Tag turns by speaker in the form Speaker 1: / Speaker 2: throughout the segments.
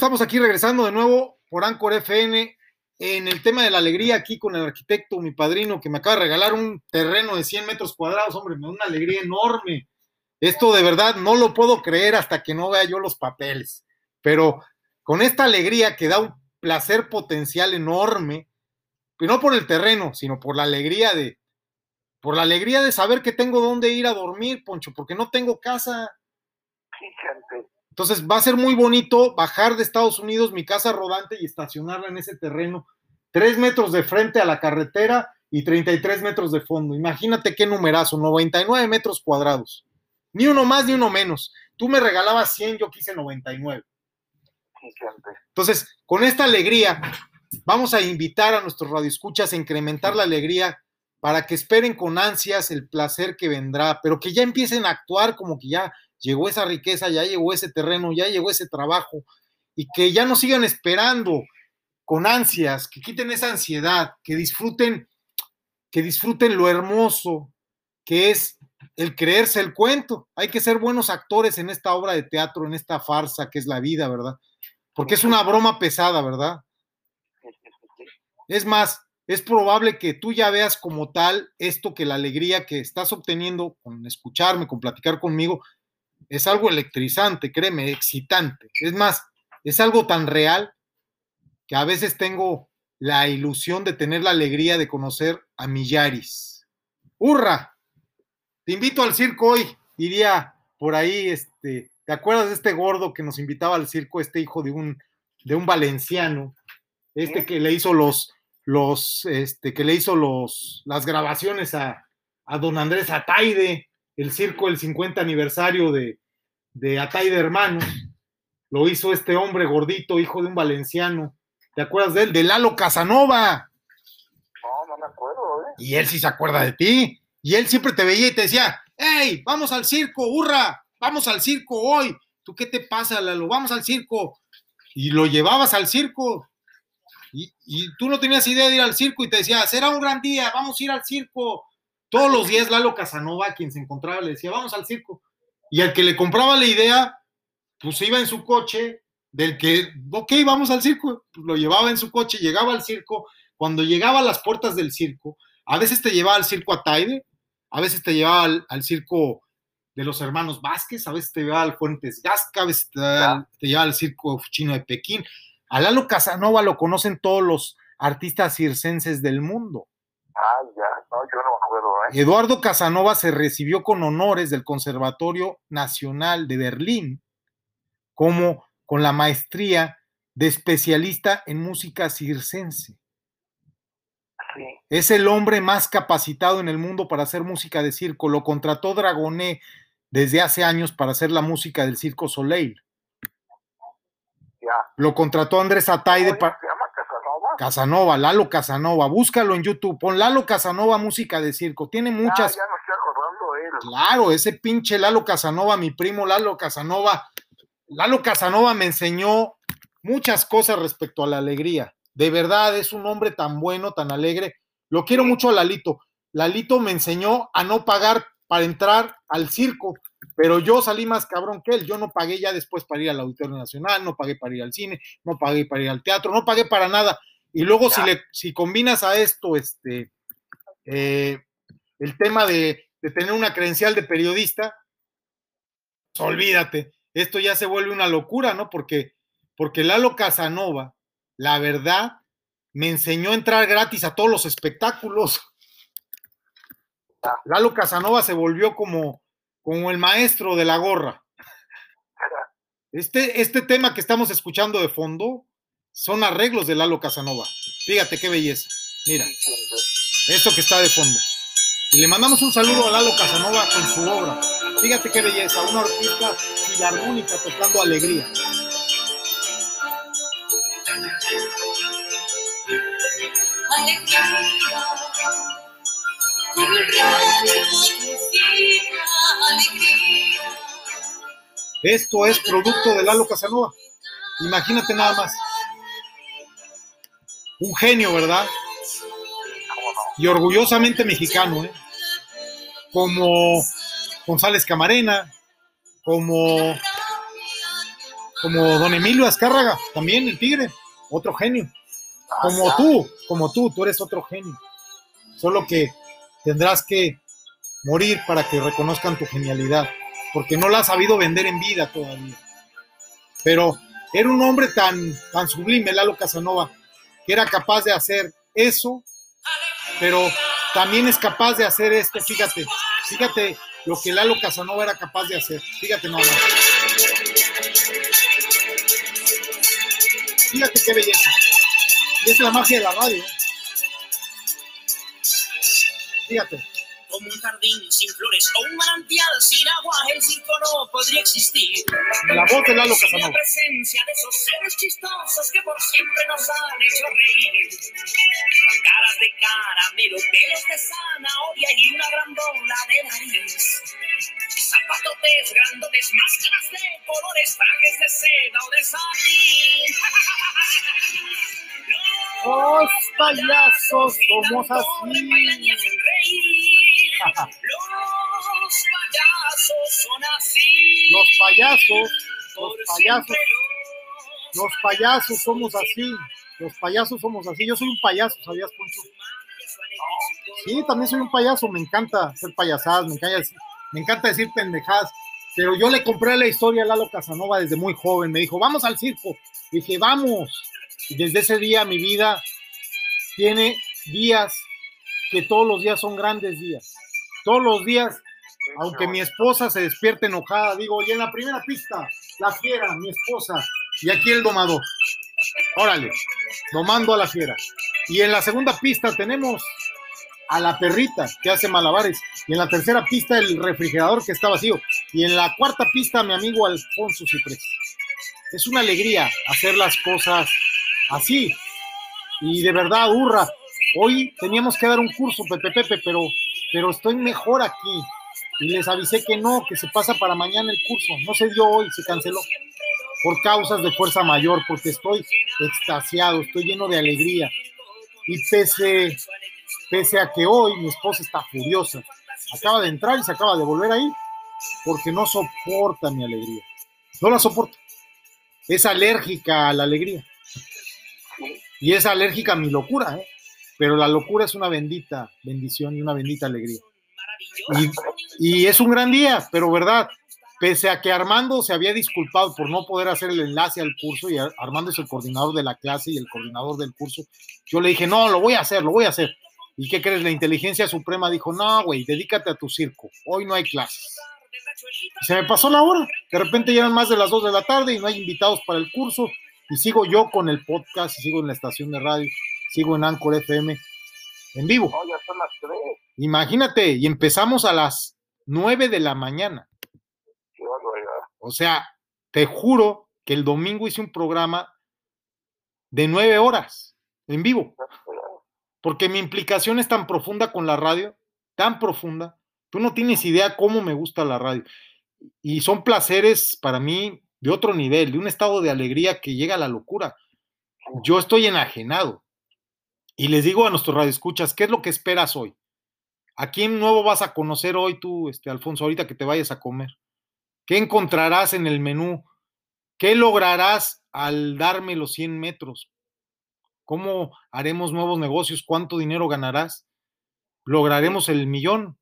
Speaker 1: Estamos aquí regresando de nuevo por Anchor FN en el tema de la alegría aquí con el arquitecto, mi padrino, que me acaba de regalar un terreno de 100 metros cuadrados, hombre, me da una alegría enorme. Esto de verdad no lo puedo creer hasta que no vea yo los papeles, pero con esta alegría que da un placer potencial enorme, y no por el terreno, sino por la alegría de, por la alegría de saber que tengo dónde ir a dormir, Poncho, porque no tengo casa. Entonces va a ser muy bonito bajar de Estados Unidos mi casa rodante y estacionarla en ese terreno, tres metros de frente a la carretera y 33 metros de fondo. Imagínate qué numerazo, 99 metros cuadrados. Ni uno más ni uno menos. Tú me regalabas 100, yo quise 99. Entonces, con esta alegría, vamos a invitar a nuestros radioescuchas a incrementar la alegría para que esperen con ansias el placer que vendrá, pero que ya empiecen a actuar como que ya llegó esa riqueza, ya llegó ese terreno, ya llegó ese trabajo, y que ya no sigan esperando con ansias, que quiten esa ansiedad, que disfruten, que disfruten lo hermoso que es el creerse el cuento. Hay que ser buenos actores en esta obra de teatro, en esta farsa que es la vida, ¿verdad? Porque es una broma pesada, ¿verdad? Es más, es probable que tú ya veas como tal esto que la alegría que estás obteniendo con escucharme, con platicar conmigo, es algo electrizante, créeme, excitante. Es más, es algo tan real que a veces tengo la ilusión de tener la alegría de conocer a Millaris. ¡Hurra! Te invito al circo hoy, iría por ahí, este, ¿te acuerdas de este gordo que nos invitaba al circo, este hijo de un, de un valenciano, este que le hizo los, los, este, que le hizo los, las grabaciones a, a don Andrés Ataide, el circo, el 50 aniversario de, de Ataide Hermanos, lo hizo este hombre gordito, hijo de un valenciano, ¿te acuerdas de él? De Lalo Casanova.
Speaker 2: No, no me acuerdo, ¿eh?
Speaker 1: Y él sí se acuerda de ti, y él siempre te veía y te decía, hey, vamos al circo, hurra, vamos al circo hoy, ¿tú qué te pasa, Lalo? Vamos al circo. Y lo llevabas al circo, y, tú no tenías idea de ir al circo y te decía, será un gran día, vamos a ir al circo. Todos los días Lalo Casanova, quien se encontraba, le decía, vamos al circo. Y al que le compraba la idea, pues iba en su coche, del que, ok, vamos al circo, pues lo llevaba en su coche, llegaba al circo. Cuando llegaba a las puertas del circo, a veces te llevaba al circo Ataide, a veces te llevaba al, circo de los hermanos Vázquez, a veces te llevaba al Fuentes Gasca, a veces te, te llevaba al circo chino de Pekín. A Lalo Casanova lo conocen todos los artistas circenses del mundo.
Speaker 2: Ah, ya, no, yo no me acuerdo. ¿eh?
Speaker 1: Eduardo Casanova se recibió con honores del Conservatorio Nacional de Berlín, como con la maestría de especialista en música circense. Sí. Es el hombre más capacitado en el mundo para hacer música de circo. Lo contrató Dragoné desde hace años para hacer la música del Circo Soleil. Lo contrató Andrés Ataide para.
Speaker 2: ¿Se llama Casanova?
Speaker 1: Casanova, Lalo Casanova. Búscalo en YouTube. Pon Lalo Casanova música de circo. Tiene muchas.
Speaker 2: ya no estoy acordando él.
Speaker 1: Claro, ese pinche Lalo Casanova, mi primo Lalo Casanova. Lalo Casanova me enseñó muchas cosas respecto a la alegría. De verdad, es un hombre tan bueno, tan alegre. Lo quiero mucho a Lalito. Lalito me enseñó a no pagar para entrar al circo pero yo salí más cabrón que él. Yo no pagué ya después para ir al Auditorio Nacional, no pagué para ir al cine, no pagué para ir al teatro, no pagué para nada. Y luego si, le, si combinas a esto este, eh, el tema de, tener una credencial de periodista, pues, olvídate, esto ya se vuelve una locura, ¿no? Porque, porque Lalo Casanova, la verdad, me enseñó a entrar gratis a todos los espectáculos. Lalo Casanova se volvió como, como el maestro de la gorra. Este, este tema que estamos escuchando de fondo son arreglos de Lalo Casanova. Fíjate qué belleza. Mira, esto que está de fondo. Y le mandamos un saludo a Lalo Casanova con su obra. Fíjate qué belleza, una orquesta filarmónica tocando alegría. Esto es producto de Lalo Casanova. Imagínate nada más. Un genio, ¿verdad? Y orgullosamente mexicano, ¿eh? como González Camarena, como, como don Emilio Azcárraga, también el tigre, otro genio. Como tú, como tú, tú eres otro genio. Solo que tendrás que morir para que reconozcan tu genialidad, porque no la has sabido vender en vida todavía. Pero era un hombre tan, tan sublime, Lalo Casanova, que era capaz de hacer eso, pero también es capaz de hacer esto, fíjate, fíjate lo que Lalo Casanova era capaz de hacer, fíjate nada Fíjate qué belleza. Y es la magia de la radio. ¿eh? Fíjate
Speaker 3: como un jardín sin flores o un manantial sin agua, el circo no podría existir.
Speaker 1: La voz de Lalo Casanova.
Speaker 3: La presencia de esos seres chistosos que por siempre nos han hecho reír. Caras de caramelo, pelos de zanahoria y una gran bola de nariz. Zapatotes grandotes, máscaras de colores, trajes de seda o de satín.
Speaker 1: Los payasos somos así.
Speaker 3: Los payasos son así.
Speaker 1: Los payasos, los payasos, los payasos somos así. Los payasos somos así. Yo soy un payaso, ¿sabías, Poncho? Sí, también soy un payaso. Me encanta hacer payasadas, me encanta, me encanta decir pendejadas. Pero yo le compré la historia a Lalo Casanova desde muy joven. Me dijo, vamos al circo. dije, vamos. Y desde ese día mi vida tiene días que todos los días son grandes días todos los días, aunque mi esposa se despierte enojada, digo, y en la primera pista, la fiera, mi esposa, y aquí el domador. Órale, domando a la fiera. Y en la segunda pista tenemos a la perrita que hace malabares. Y en la tercera pista el refrigerador que está vacío. Y en la cuarta pista mi amigo Alfonso Ciprés. Es una alegría hacer las cosas así. Y de verdad, hurra. Hoy teníamos que dar un curso, Pepe Pepe, pero pero estoy mejor aquí. Y les avisé que no, que se pasa para mañana el curso. No se dio hoy, se canceló. Por causas de fuerza mayor, porque estoy extasiado, estoy lleno de alegría. Y pese, pese a que hoy mi esposa está furiosa, acaba de entrar y se acaba de volver ahí, porque no soporta mi alegría. No la soporta. Es alérgica a la alegría. Y es alérgica a mi locura, ¿eh? Pero la locura es una bendita bendición y una bendita alegría. Y, es un gran día, pero verdad, pese a que Armando se había disculpado por no poder hacer el enlace al curso y Armando es el coordinador de la clase y el coordinador del curso, yo le dije, no, lo voy a hacer, lo voy a hacer. ¿Y qué crees? La inteligencia suprema dijo, no, güey, dedícate a tu circo, hoy no hay clases. se me pasó la hora, de repente ya eran más de las 2 de la tarde y no hay invitados para el curso y sigo yo con el podcast y sigo en la estación de radio sigo en Anchor FM en vivo. Imagínate, y empezamos a las 9 de la mañana. o sea, te juro que el domingo hice un programa de 9 horas en vivo. Porque mi implicación es tan profunda con la radio, tan profunda. Tú no tienes idea cómo me gusta la radio. Y son placeres para mí de otro nivel, de un estado de alegría que llega a la locura. Yo estoy enajenado. Y les digo a nuestros radioescuchas, ¿qué es lo que esperas hoy? ¿A quién nuevo vas a conocer hoy tú, este, Alfonso, ahorita que te vayas a comer? ¿Qué encontrarás en el menú? ¿Qué lograrás al darme los 100 metros? ¿Cómo haremos nuevos negocios? ¿Cuánto dinero ganarás? ¿Lograremos el millón?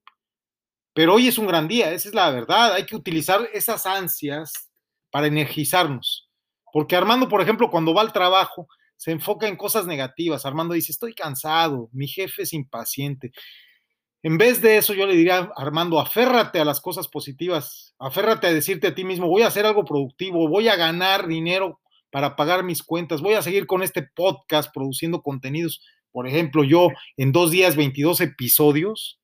Speaker 1: Pero hoy es un gran día, esa es la verdad. Hay que utilizar esas ansias para energizarnos. Porque Armando, por ejemplo, cuando va al trabajo, se enfoca en cosas negativas. Armando dice, estoy cansado, mi jefe es impaciente. En vez de eso, yo le diría, Armando, aférrate a las cosas positivas, aférrate a decirte a ti mismo, voy a hacer algo productivo, voy a ganar dinero para pagar mis cuentas, voy a seguir con este podcast produciendo contenidos. Por ejemplo, yo en dos días, 22 episodios.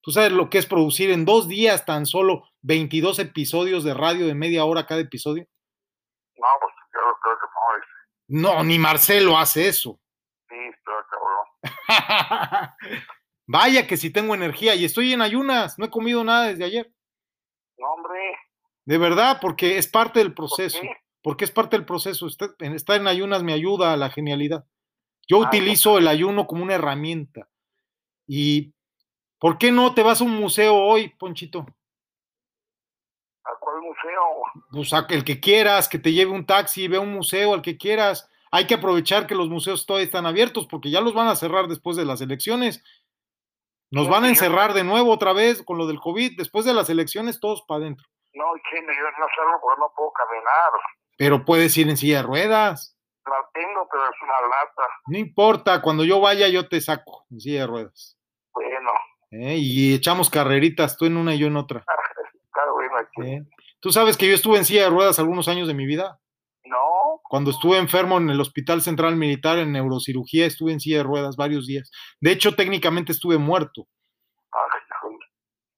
Speaker 1: ¿Tú sabes lo que es producir en dos días tan solo 22 episodios de radio de media hora cada episodio?
Speaker 2: No, pues no,
Speaker 1: ni Marcelo hace eso.
Speaker 2: Sí, cabrón.
Speaker 1: Vaya que si tengo energía y estoy en ayunas, no he comido nada desde ayer.
Speaker 2: No, hombre.
Speaker 1: De verdad, porque es parte del proceso. porque es parte del proceso. Estar en ayunas me ayuda a la genialidad. Yo ah, utilizo el ayuno como una herramienta. Y ¿Por qué no te vas a un museo hoy, Ponchito?
Speaker 2: ¿A cuál museo?
Speaker 1: Pues a el que quieras, que te lleve un taxi, ve un museo, al que quieras. Hay que aprovechar que los museos todavía están abiertos porque ya los van a cerrar después de las elecciones. Nos
Speaker 2: No,
Speaker 1: van a encerrar de nuevo otra vez con lo del COVID. Después de las elecciones, todos para adentro.
Speaker 2: No, chino, yo no salgo porque no puedo caminar.
Speaker 1: Pero puedes ir en silla de ruedas.
Speaker 2: La tengo, pero es una lata.
Speaker 1: No importa, cuando yo vaya, yo te saco en silla de ruedas.
Speaker 2: Bueno,
Speaker 1: ¿eh? Y echamos carreritas, tú en una y yo en otra.
Speaker 2: está bueno.
Speaker 1: ¿eh? Tú sabes que yo estuve en silla de ruedas algunos años de mi vida.
Speaker 2: No,
Speaker 1: Cuando estuve enfermo en el Hospital Central Militar en neurocirugía, estuve en silla de ruedas varios días. De hecho, técnicamente estuve muerto.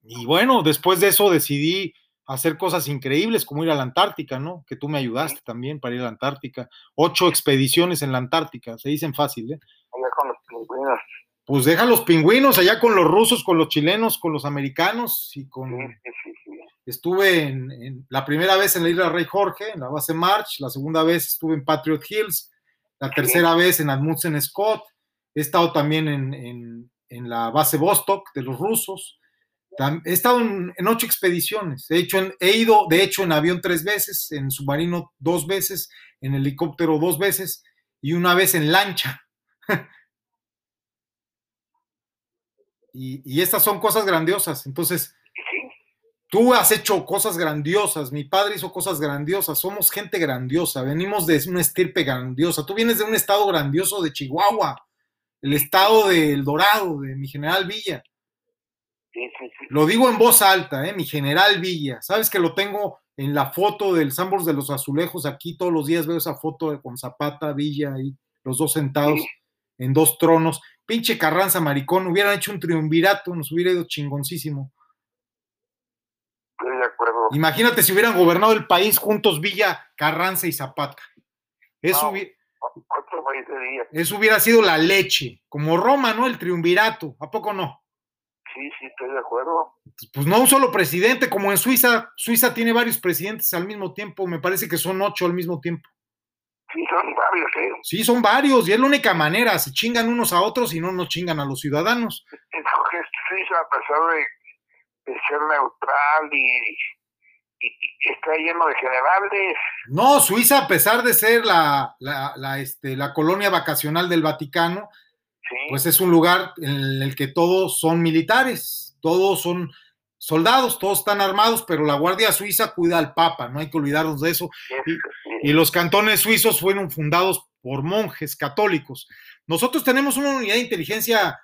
Speaker 1: Y bueno, después de eso decidí hacer cosas increíbles como ir a la Antártica, ¿no? Que tú me ayudaste también para ir a la Antártica. Ocho expediciones en la Antártica, se dicen fácil, ¿eh?
Speaker 2: allá con los pingüinos.
Speaker 1: Pues deja los pingüinos allá con los rusos, con los chilenos, con los americanos y con...
Speaker 2: Sí, sí, sí.
Speaker 1: Estuve en, en- la primera vez en la isla Rey Jorge, en la base March, la segunda vez estuve en Patriot Hills, la tercera vez en Amundsen Scott, he estado también en, en- en la base Vostok de los rusos, he estado en, ocho expediciones, he, hecho he ido de hecho en avión tres veces, en submarino dos veces, en helicóptero dos veces y una vez en lancha. y, y estas son cosas grandiosas, entonces... Tú has hecho cosas grandiosas, mi padre hizo cosas grandiosas, somos gente grandiosa, venimos de una estirpe grandiosa. Tú vienes de un estado grandioso de Chihuahua, el estado de El Dorado, de mi general Villa.
Speaker 2: sí, sí, sí.
Speaker 1: Lo digo en voz alta, ¿eh? mi general Villa. Sabes que lo tengo en la foto del Sambors de los Azulejos, aquí todos los días veo esa foto con Zapata, Villa, ahí, los dos sentados en dos tronos. Pinche Carranza, maricón, hubieran hecho un triunvirato, nos hubiera ido chingoncísimo.
Speaker 2: Estoy de acuerdo.
Speaker 1: Imagínate si hubieran gobernado el país juntos Villa, Carranza y Zapata. Eso,
Speaker 2: No.
Speaker 1: hubi- eso hubiera sido la leche, como Roma, ¿no? El triunvirato, ¿a poco no?
Speaker 2: Sí, sí, estoy de acuerdo.
Speaker 1: Pues no un solo presidente, como en Suiza. Suiza tiene varios presidentes al mismo tiempo, me parece que son ocho al mismo tiempo.
Speaker 2: Sí, son varios, ¿eh?
Speaker 1: Sí, son varios, y es la única manera, se chingan unos a otros y no nos chingan a los ciudadanos.
Speaker 2: Escoges Suiza a pesar de, de ser neutral y, y, y está lleno de generales.
Speaker 1: No, Suiza, a pesar de ser la, la, la, este, la colonia vacacional del Vaticano,
Speaker 2: Sí,
Speaker 1: pues es un lugar en el que todos son militares, todos son soldados, todos están armados, pero la Guardia Suiza cuida al Papa, no hay que olvidarnos de eso. Y los cantones suizos fueron fundados por monjes católicos. Nosotros tenemos una unidad de inteligencia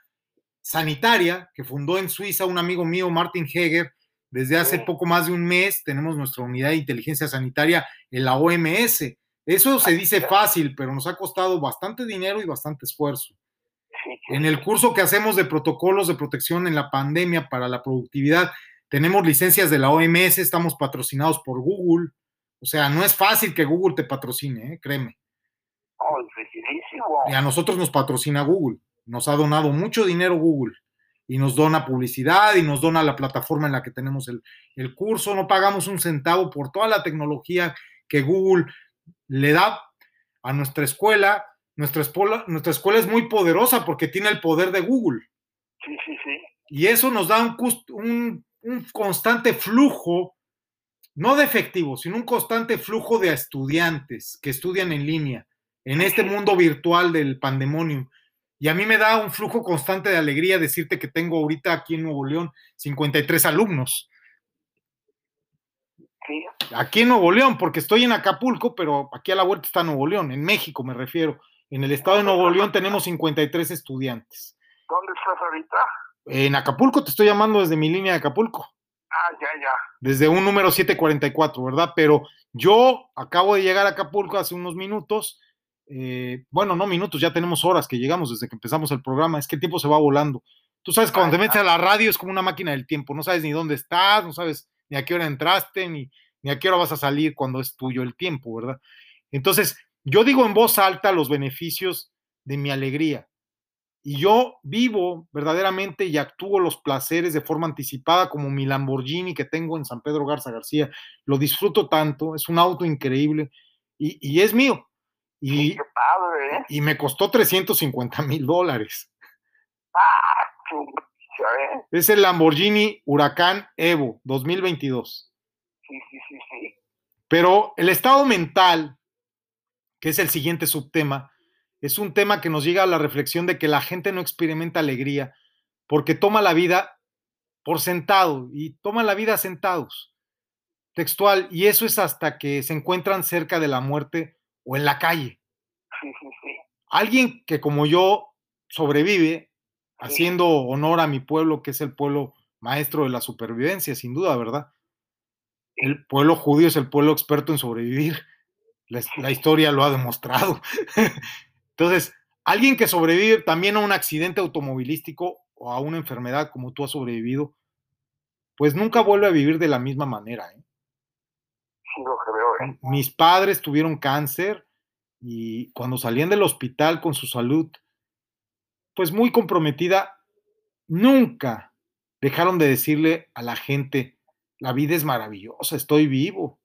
Speaker 1: sanitaria que fundó en Suiza un amigo mío, Martin Heger, desde hace
Speaker 2: Sí.
Speaker 1: poco más de un mes. Tenemos nuestra unidad de inteligencia sanitaria en la OMS. Eso se dice fácil, pero nos ha costado bastante dinero y bastante esfuerzo. En el curso que hacemos de protocolos de protección en la pandemia para la productividad, tenemos licencias de la OMS, estamos patrocinados por Google. O sea, no es fácil que Google te patrocine, ¿eh? créeme.
Speaker 2: no, es dificilísimo.
Speaker 1: Y a nosotros nos patrocina Google. Nos ha donado mucho dinero Google. Y nos dona publicidad y nos dona la plataforma en la que tenemos el, el curso. No pagamos un centavo por toda la tecnología que Google le da a nuestra escuela. Nuestra escuela, nuestra escuela es muy poderosa porque tiene el poder de Google.
Speaker 2: Sí, sí, sí.
Speaker 1: Y eso nos da un, un- un constante flujo, no de efectivo, sino un constante flujo de estudiantes que estudian en línea, en este mundo virtual del pandemonium. Y a mí me da un flujo constante de alegría decirte que tengo ahorita aquí en Nuevo León 53 alumnos.
Speaker 2: Sí,
Speaker 1: Aquí en Nuevo León, porque estoy en Acapulco, pero aquí a la vuelta está Nuevo León, en México me refiero. En el estado de Nuevo León tenemos 53 estudiantes.
Speaker 2: ¿dónde estás ahorita?
Speaker 1: En Acapulco te estoy llamando desde mi línea de Acapulco.
Speaker 2: Ah, ya, ya.
Speaker 1: desde un número 744, ¿verdad? Pero yo acabo de llegar a Acapulco hace unos minutos. Eh, bueno, no minutos, ya tenemos horas que llegamos desde que empezamos el programa. Es que el tiempo se va volando. Tú sabes, cuando te metes a la radio es como una máquina del tiempo. No sabes ni dónde estás, no sabes ni a qué hora entraste, ni, ni a qué hora vas a salir cuando es tuyo el tiempo, ¿verdad? Entonces, yo digo en voz alta los beneficios de mi alegría. Y yo vivo verdaderamente y actúo los placeres de forma anticipada como mi Lamborghini que tengo en San Pedro Garza García. Lo disfruto tanto, es un auto increíble y, y es mío. Y,
Speaker 2: Qué padre, ¿eh?
Speaker 1: y me costó 350 mil dólares.
Speaker 2: Ah, ¿sabes?
Speaker 1: Es el Lamborghini Huracán Evo 2022.
Speaker 2: Sí, sí, sí, sí.
Speaker 1: Pero el estado mental, que es el siguiente subtema, es un tema que nos llega a la reflexión de que la gente no experimenta alegría porque toma la vida por sentado y toma la vida sentados. Textual, y eso es hasta que se encuentran cerca de la muerte o en la calle.
Speaker 2: Sí, sí, sí.
Speaker 1: Alguien que como yo sobrevive haciendo honor a mi pueblo, que es el pueblo maestro de la supervivencia, sin duda, ¿verdad? El pueblo judío es el pueblo experto en sobrevivir. La, la historia lo ha demostrado. Entonces, alguien que sobrevive también a un accidente automovilístico o a una enfermedad como tú has sobrevivido, pues nunca vuelve a vivir de la misma manera. ¿eh?
Speaker 2: ¿Eh?
Speaker 1: Mis padres tuvieron cáncer y cuando salían del hospital con su salud, pues muy comprometida, nunca dejaron de decirle a la gente, la vida es maravillosa, estoy vivo,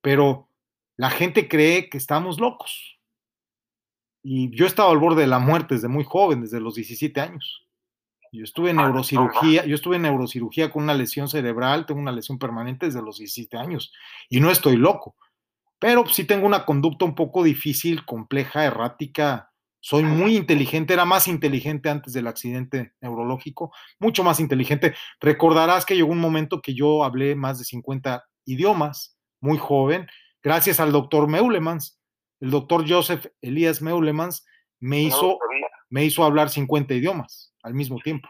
Speaker 1: pero la gente cree que estamos locos. Y yo estaba al borde de la muerte desde muy joven, desde los 17 años. Yo estuve en neurocirugía, yo estuve en neurocirugía con una lesión cerebral, tengo una lesión permanente desde los 17 años y no estoy loco, pero sí tengo una conducta un poco difícil, compleja, errática. Soy muy inteligente, era más inteligente antes del accidente neurológico, mucho más inteligente. Recordarás que llegó un momento que yo hablé más de 50 idiomas, muy joven, gracias al doctor Meulemans. El doctor Joseph Elías Meulemans me hizo, me hizo hablar 50 idiomas al mismo tiempo.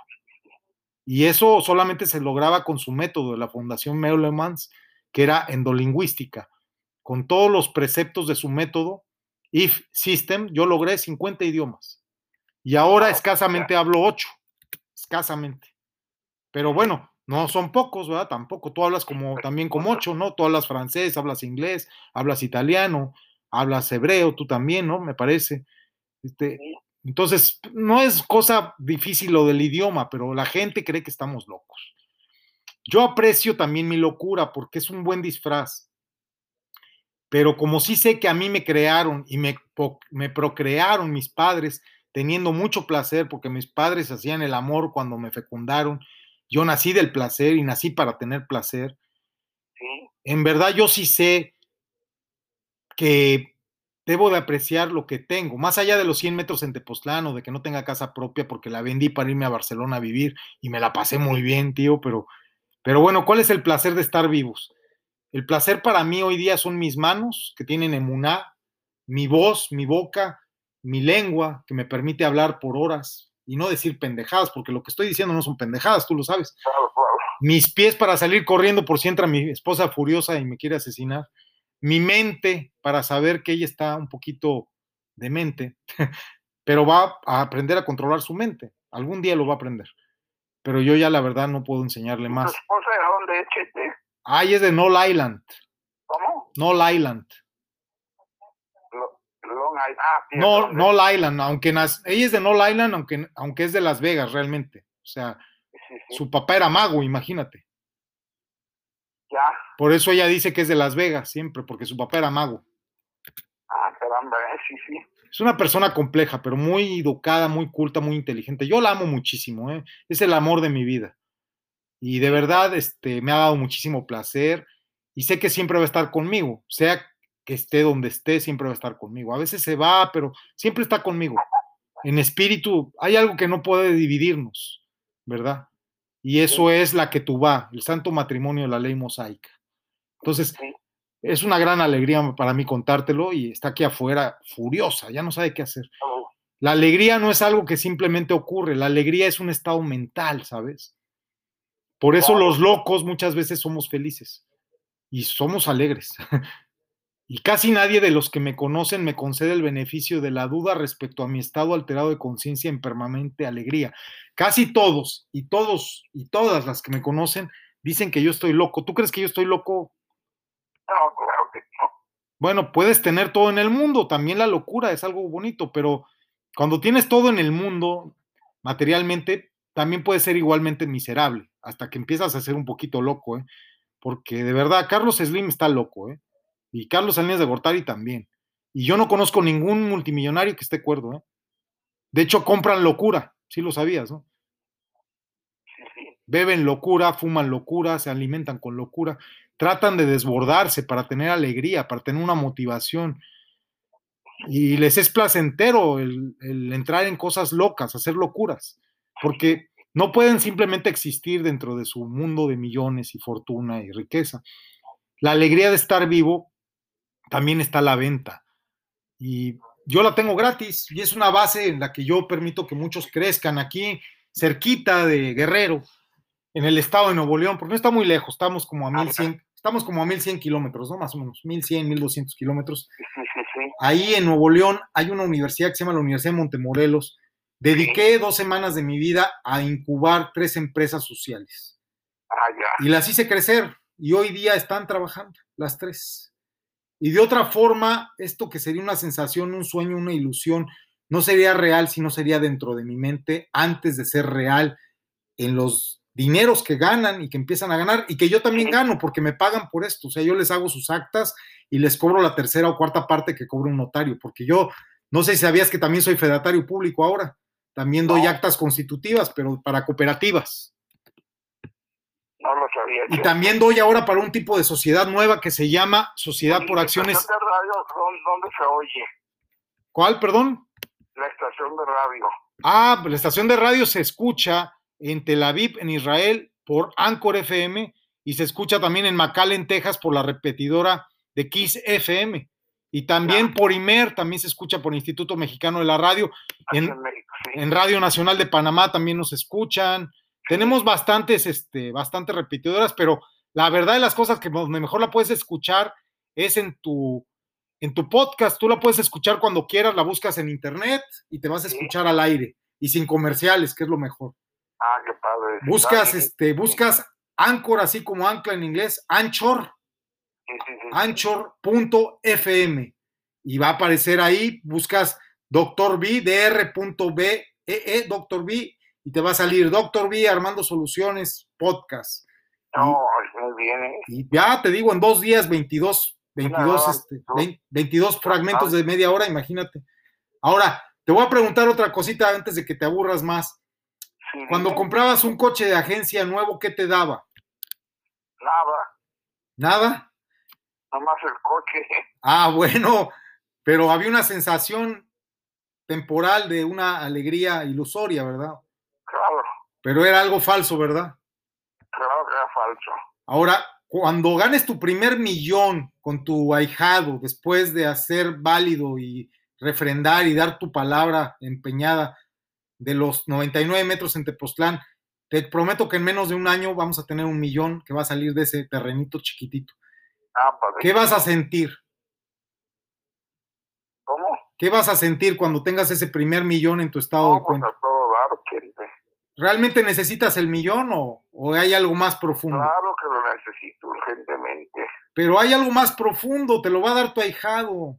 Speaker 1: Y eso solamente se lograba con su método de la Fundación Meulemans, que era endolingüística. Con todos los preceptos de su método, IF System, yo logré 50 idiomas. Y ahora escasamente hablo 8, escasamente. Pero bueno, no son pocos, ¿verdad? Tampoco. Tú hablas como también como 8, ¿no? Tú hablas francés, hablas inglés, hablas italiano, hablas hebreo, tú también, ¿no? Me parece. Este, entonces, no es cosa difícil lo del idioma, pero la gente cree que estamos locos. Yo aprecio también mi locura porque es un buen disfraz. Pero como sí sé que a mí me crearon y me, me procrearon mis padres, teniendo mucho placer, porque mis padres hacían el amor cuando me fecundaron, yo nací del placer y nací para tener placer. En verdad yo sí sé que debo de apreciar lo que tengo, más allá de los 100 metros en Tepoztlán o de que no tenga casa propia porque la vendí para irme a Barcelona a vivir y me la pasé muy bien, tío, pero, pero bueno, ¿cuál es el placer de estar vivos? El placer para mí hoy día son mis manos que tienen emuná, mi voz, mi boca, mi lengua que me permite hablar por horas y no decir pendejadas, porque lo que estoy diciendo no son pendejadas, tú lo sabes. Mis pies para salir corriendo por si entra mi esposa furiosa y me quiere asesinar mi mente para saber que ella está un poquito demente, pero va a aprender a controlar su mente. Algún día lo va a aprender. Pero yo ya la verdad no puedo enseñarle
Speaker 2: ¿Tu
Speaker 1: más.
Speaker 2: esposa de dónde es, Chete?
Speaker 1: Ay, es de Null Island.
Speaker 2: ¿Cómo?
Speaker 1: Null Island.
Speaker 2: Lo- Long Island. Ah, sí,
Speaker 1: No,
Speaker 2: ¿dónde?
Speaker 1: Null Island, aunque nas- ella es de Null Island, aunque, aunque es de Las Vegas realmente. O sea,
Speaker 2: Sí, sí.
Speaker 1: su papá era mago, imagínate.
Speaker 2: Ya.
Speaker 1: Por eso ella dice que es de Las Vegas siempre, porque su papá era mago.
Speaker 2: Ah, caramba, eh, sí, sí.
Speaker 1: Es una persona compleja, pero muy educada, muy culta, muy inteligente. Yo la amo muchísimo, ¿eh? es el amor de mi vida. Y de verdad, este, me ha dado muchísimo placer y sé que siempre va a estar conmigo, sea que esté donde esté, siempre va a estar conmigo. A veces se va, pero siempre está conmigo. En espíritu, hay algo que no puede dividirnos, ¿verdad? Y eso es la que tú va, el santo matrimonio de la ley mosaica. Entonces,
Speaker 2: Sí.
Speaker 1: es una gran alegría para mí contártelo y está aquí afuera furiosa, ya no sabe qué hacer.
Speaker 2: Oh,
Speaker 1: La alegría no es algo que simplemente ocurre, la alegría es un estado mental, ¿sabes? Por eso
Speaker 2: Claro.
Speaker 1: los locos muchas veces somos felices y somos alegres. Y casi nadie de los que me conocen me concede el beneficio de la duda respecto a mi estado alterado de conciencia en permanente alegría. Casi todos y todos y todas las que me conocen dicen que yo estoy loco. ¿Tú crees que yo estoy loco?
Speaker 2: No, claro que no.
Speaker 1: Bueno, puedes tener todo en el mundo, también la locura es algo bonito, pero cuando tienes todo en el mundo, materialmente, también puedes ser igualmente miserable, hasta que empiezas a ser un poquito loco, ¿eh? Porque de verdad, Carlos Slim está loco, ¿eh? Y Carlos Salinas de Gortari también. Y yo no conozco ningún multimillonario que esté cuerdo, ¿eh? De hecho, compran locura, sí lo sabías, ¿no? beben locura, fuman locura, se alimentan con locura, tratan de desbordarse para tener alegría, para tener una motivación. Y les es placentero el, el entrar en cosas locas, hacer locuras, porque no pueden simplemente existir dentro de su mundo de millones y fortuna y riqueza. La alegría de estar vivo también está a la venta. Y yo la tengo gratis y es una base en la que yo permito que muchos crezcan aquí, cerquita de Guerrero, en el estado de Nuevo León, porque no está muy lejos, estamos como a 1100, estamos como a 1100 kilómetros, ¿no? Más o menos, 1100, 1200 kilómetros. Ahí en Nuevo León hay una universidad que se llama la Universidad de Montemorelos. Dediqué dos semanas de mi vida a incubar tres empresas sociales.
Speaker 2: Ah,
Speaker 1: y las hice crecer y hoy día están trabajando las tres. Y de otra forma, esto que sería una sensación, un sueño, una ilusión, no sería real si no sería dentro de mi mente antes de ser real en los dineros que ganan y que empiezan a ganar y que yo también gano porque me pagan por esto. O sea, yo les hago sus actas y les cobro la tercera o cuarta parte que cobra un notario, porque yo no sé si sabías que también soy fedatario público ahora. También doy actas constitutivas, pero para cooperativas.
Speaker 2: No lo sabía.
Speaker 1: Y también doy ahora para un tipo de sociedad nueva que se llama Sociedad por Acciones.
Speaker 2: ¿La estación de radio dónde se oye?
Speaker 1: ¿Cuál, perdón?
Speaker 2: La estación de radio.
Speaker 1: Ah, la estación de radio se escucha en Tel Aviv, en Israel, por Anchor FM y se escucha también en McAllen, Texas, por la repetidora de Kiss FM. Y también por IMER, también se escucha por Instituto Mexicano de la Radio. En, en Radio Nacional de Panamá también nos escuchan. Tenemos bastantes, este, bastantes repetidoras, pero la verdad de las cosas que mejor la puedes escuchar es en tu, en tu podcast. Tú la puedes escuchar cuando quieras, la buscas en internet y te vas a escuchar al aire y sin comerciales, que es lo mejor.
Speaker 2: Ah, qué padre.
Speaker 1: Buscas, este, buscas Anchor, así como ancla en inglés, Anchor, Anchor.fm y va a aparecer ahí, buscas Doctor B, dr.b, e, e, Doctor B y te va a salir Doctor B Armando Soluciones Podcast.
Speaker 2: No, muy bien. ¿eh?
Speaker 1: Y ya te digo, en dos días, 22, 22, este, 22 fragmentos de media hora, imagínate. Ahora, te voy a preguntar otra cosita antes de que te aburras más. Cuando comprabas un coche de agencia nuevo, ¿qué te daba?
Speaker 2: Nada.
Speaker 1: ¿Nada?
Speaker 2: Nada más el coche.
Speaker 1: Ah, bueno, pero había una sensación temporal de una alegría ilusoria, ¿verdad? Pero era algo falso, ¿verdad?
Speaker 2: Claro que era falso.
Speaker 1: Ahora, cuando ganes tu primer millón con tu ahijado, después de hacer válido y refrendar y dar tu palabra empeñada de los 99 metros en Tepoztlán, te prometo que en menos de un año vamos a tener un millón que va a salir de ese terrenito chiquitito.
Speaker 2: Ah,
Speaker 1: ¿Qué vas a sentir?
Speaker 2: ¿Cómo?
Speaker 1: ¿Qué vas a sentir cuando tengas ese primer millón en tu estado de
Speaker 2: pues,
Speaker 1: cuenta? ¿Realmente necesitas el millón o, o, hay algo más profundo?
Speaker 2: Claro que lo necesito urgentemente.
Speaker 1: Pero hay algo más profundo, te lo va a dar tu ahijado.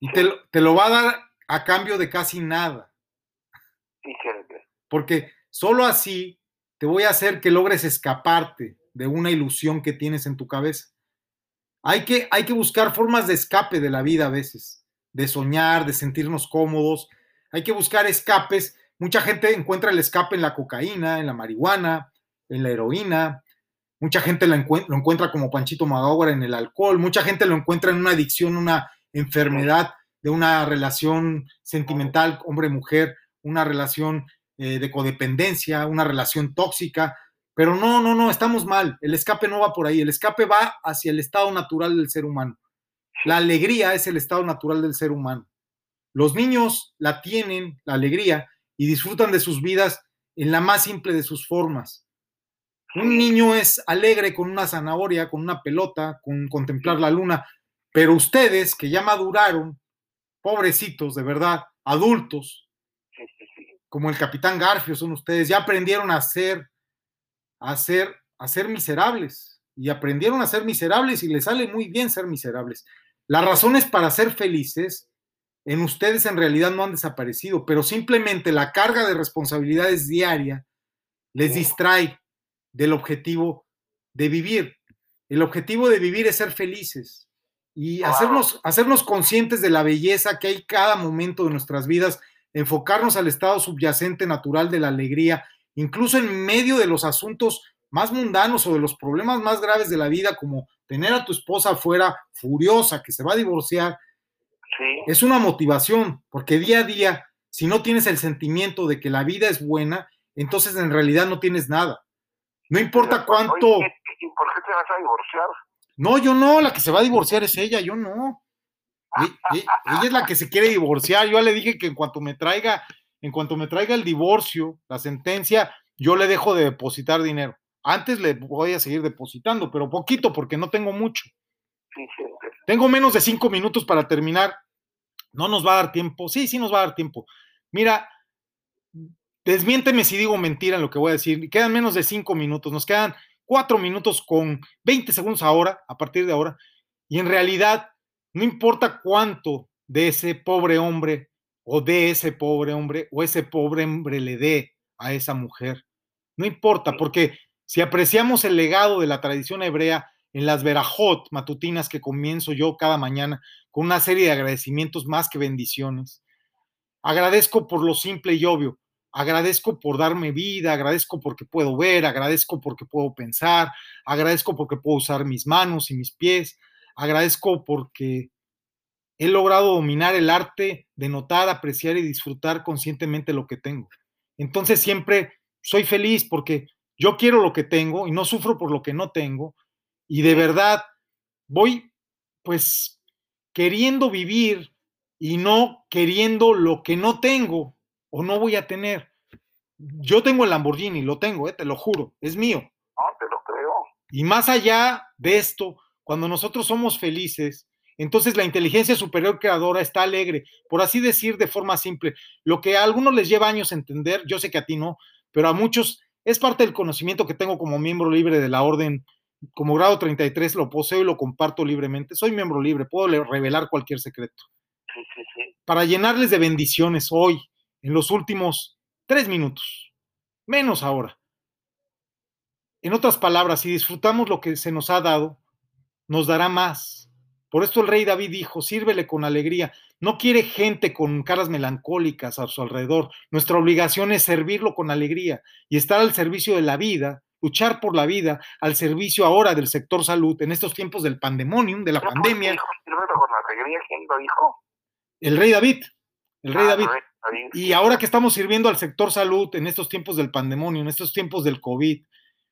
Speaker 1: Y te, te, lo va a dar a cambio de casi nada.
Speaker 2: Sí, gente.
Speaker 1: Porque solo así te voy a hacer que logres escaparte de una ilusión que tienes en tu cabeza. Hay que, hay que buscar formas de escape de la vida a veces, de soñar, de sentirnos cómodos. Hay que buscar escapes Mucha gente encuentra el escape en la cocaína, en la marihuana, en la heroína. Mucha gente lo, encuentra, como Panchito Magagua en el alcohol. Mucha gente lo encuentra en una adicción, una enfermedad de una relación sentimental hombre-mujer, una relación eh, de codependencia, una relación tóxica. Pero no, no, no, estamos mal. El escape no va por ahí. El escape va hacia el estado natural del ser humano. La alegría es el estado natural del ser humano. Los niños la tienen, la alegría, y disfrutan de sus vidas en la más simple de sus formas. Un niño es alegre con una zanahoria, con una pelota, con contemplar la luna, pero ustedes que ya maduraron, pobrecitos, de verdad, adultos, como el capitán Garfio son ustedes, ya aprendieron a ser, a ser, a ser miserables y aprendieron a ser miserables y les sale muy bien ser miserables. Las razones para ser felices en ustedes en realidad no han desaparecido, pero simplemente la carga de responsabilidades diaria les distrae del objetivo de vivir. El objetivo de vivir es ser felices y hacernos, hacernos conscientes de la belleza que hay cada momento de nuestras vidas, enfocarnos al estado subyacente natural de la alegría incluso en medio de los asuntos más mundanos o de los problemas más graves de la vida, como tener a tu esposa afuera furiosa que se va a divorciar,
Speaker 2: Sí.
Speaker 1: es una motivación, porque día a día, si no tienes el sentimiento de que la vida es buena, entonces en realidad no tienes nada. No importa cuánto...
Speaker 2: Oye, ¿y por qué te vas a divorciar?
Speaker 1: No, yo no, la que se va a divorciar es ella, yo no. E- e- Ella es la que se quiere divorciar. Yo ya le dije que en cuanto me traiga, en cuanto me traiga el divorcio, la sentencia, yo le dejo de depositar dinero. Antes le voy a seguir depositando, pero poquito porque no tengo mucho. Tengo menos de cinco minutos para terminar. No nos va a dar tiempo. Sí, sí nos va a dar tiempo. Mira, desmiénteme si digo mentira en lo que voy a decir. Quedan menos de cinco minutos. Nos quedan cuatro minutos con 20 segundos ahora, a partir de ahora. Y en realidad, no importa cuánto de ese pobre hombre o de ese pobre hombre o ese pobre hombre le dé a esa mujer. No importa, porque si apreciamos el legado de la tradición hebrea en las verajot matutinas que comienzo yo cada mañana con una serie de agradecimientos más que bendiciones, agradezco por lo simple y obvio, agradezco por darme vida, agradezco porque puedo ver, agradezco porque puedo pensar, agradezco porque puedo usar mis manos y mis pies, agradezco porque he logrado dominar el arte de notar, apreciar y disfrutar conscientemente lo que tengo. Entonces siempre soy feliz porque yo quiero lo que tengo y no sufro por lo que no tengo y de verdad voy pues queriendo vivir y no queriendo lo que no tengo o no voy a tener. Yo tengo el Lamborghini, lo tengo, eh, te lo juro, es mío.
Speaker 2: No, te lo creo.
Speaker 1: Y más allá de esto, cuando nosotros somos felices, entonces la inteligencia superior creadora está alegre, por así decir de forma simple. Lo que a algunos les lleva años entender, yo sé que a ti no, pero a muchos es parte del conocimiento que tengo como miembro libre de la orden, como grado 33, lo poseo y lo comparto libremente. Soy miembro libre, puedo revelar cualquier secreto.
Speaker 2: Sí, sí, sí.
Speaker 1: Para llenarles de bendiciones hoy, en los últimos tres minutos, menos ahora. En otras palabras, si disfrutamos lo que se nos ha dado, nos dará más. Por esto el rey David dijo, sírvele con alegría. No quiere gente con caras melancólicas a su alrededor. Nuestra obligación es servirlo con alegría y estar al servicio de la vida, luchar por la vida, al servicio ahora del sector salud, en estos tiempos del pandemonium, de la
Speaker 2: ¿Pero por qué
Speaker 1: pandemia.
Speaker 2: dijo sírvelo con alegría? ¿Quién lo dijo?
Speaker 1: El rey David, el rey
Speaker 2: Ah,
Speaker 1: David. Y ahora que estamos sirviendo al sector salud en estos tiempos del pandemonio, en estos tiempos del COVID,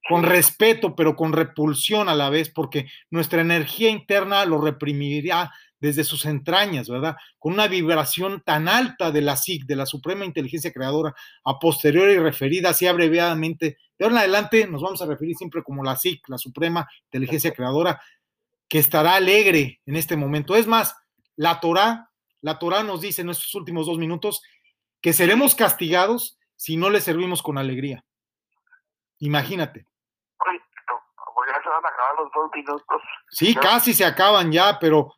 Speaker 1: con respeto, pero con repulsión a la vez, porque nuestra energía interna lo reprimirá desde sus entrañas, ¿verdad? Con una vibración tan alta de la SIC, de la Suprema Inteligencia Creadora, a posteriori referida así abreviadamente. De ahora en adelante nos vamos a referir siempre como la SIC, la Suprema Inteligencia Creadora, que estará alegre en este momento. Es más, la Torah, la Torah nos dice en estos últimos dos minutos que seremos castigados si no le servimos con alegría. Imagínate.
Speaker 2: Pues ya se van a acabar los dos minutos.
Speaker 1: Sí, casi se acaban ya, pero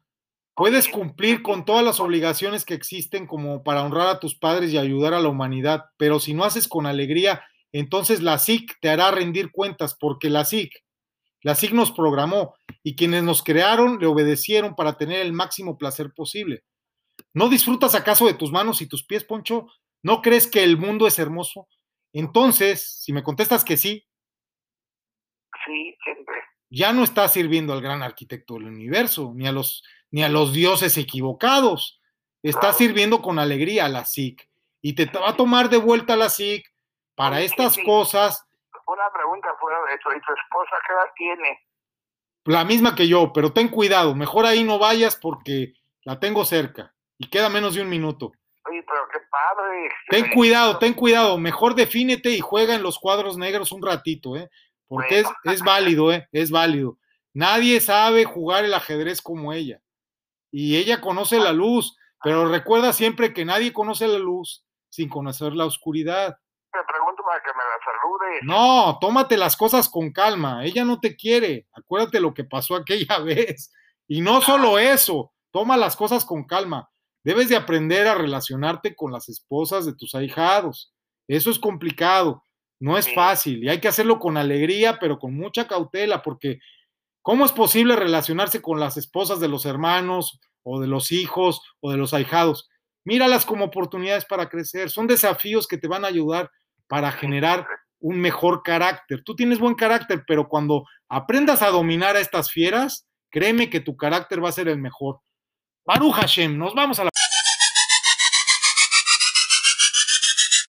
Speaker 1: puedes cumplir con todas las obligaciones que existen como para honrar a tus padres y ayudar a la humanidad, pero si no haces con alegría, entonces la SIC te hará rendir cuentas porque la SIC, la SIC nos programó y quienes nos crearon le obedecieron para tener el máximo placer posible. ¿No disfrutas acaso de tus manos y tus pies, Poncho? ¿No crees que el mundo es hermoso? Entonces, si me contestas que sí,
Speaker 2: Sí, siempre.
Speaker 1: ya no estás sirviendo al gran arquitecto del universo, ni a los, ni a los dioses equivocados. Estás
Speaker 2: Claro.
Speaker 1: sirviendo con alegría a la SIC. Y te va a tomar de vuelta la SIC para estas
Speaker 2: sí.
Speaker 1: cosas,
Speaker 2: Una pregunta fuera de eso. ¿Y tu esposa qué edad tiene?
Speaker 1: la misma que yo, pero ten cuidado, mejor ahí no vayas porque la tengo cerca y queda menos de un minuto.
Speaker 2: Oye, pero qué padre.
Speaker 1: Ten cuidado, ten cuidado, mejor defínete y juega en los cuadros negros un ratito, ¿eh? Porque es, es válido, ¿eh? Es válido. Nadie sabe jugar el ajedrez como ella. Y ella conoce la luz, pero recuerda siempre que nadie conoce la luz sin conocer la oscuridad.
Speaker 2: Te pregunto para que me la saludes.
Speaker 1: No, tómate las cosas con calma. Ella no te quiere. Acuérdate lo que pasó aquella vez. Y no solo eso, toma las cosas con calma. Debes de aprender a relacionarte con las esposas de tus ahijados. Eso es complicado, no es
Speaker 2: Sí.
Speaker 1: fácil y hay que hacerlo con alegría, pero con mucha cautela, porque ¿cómo es posible relacionarse con las esposas de los hermanos o de los hijos o de los ahijados? Míralas como oportunidades para crecer, son desafíos que te van a ayudar para generar un mejor carácter. Tú tienes buen carácter, pero cuando aprendas a dominar a estas fieras, créeme que tu carácter va a ser el mejor. Baruch Hashem, nos vamos a la...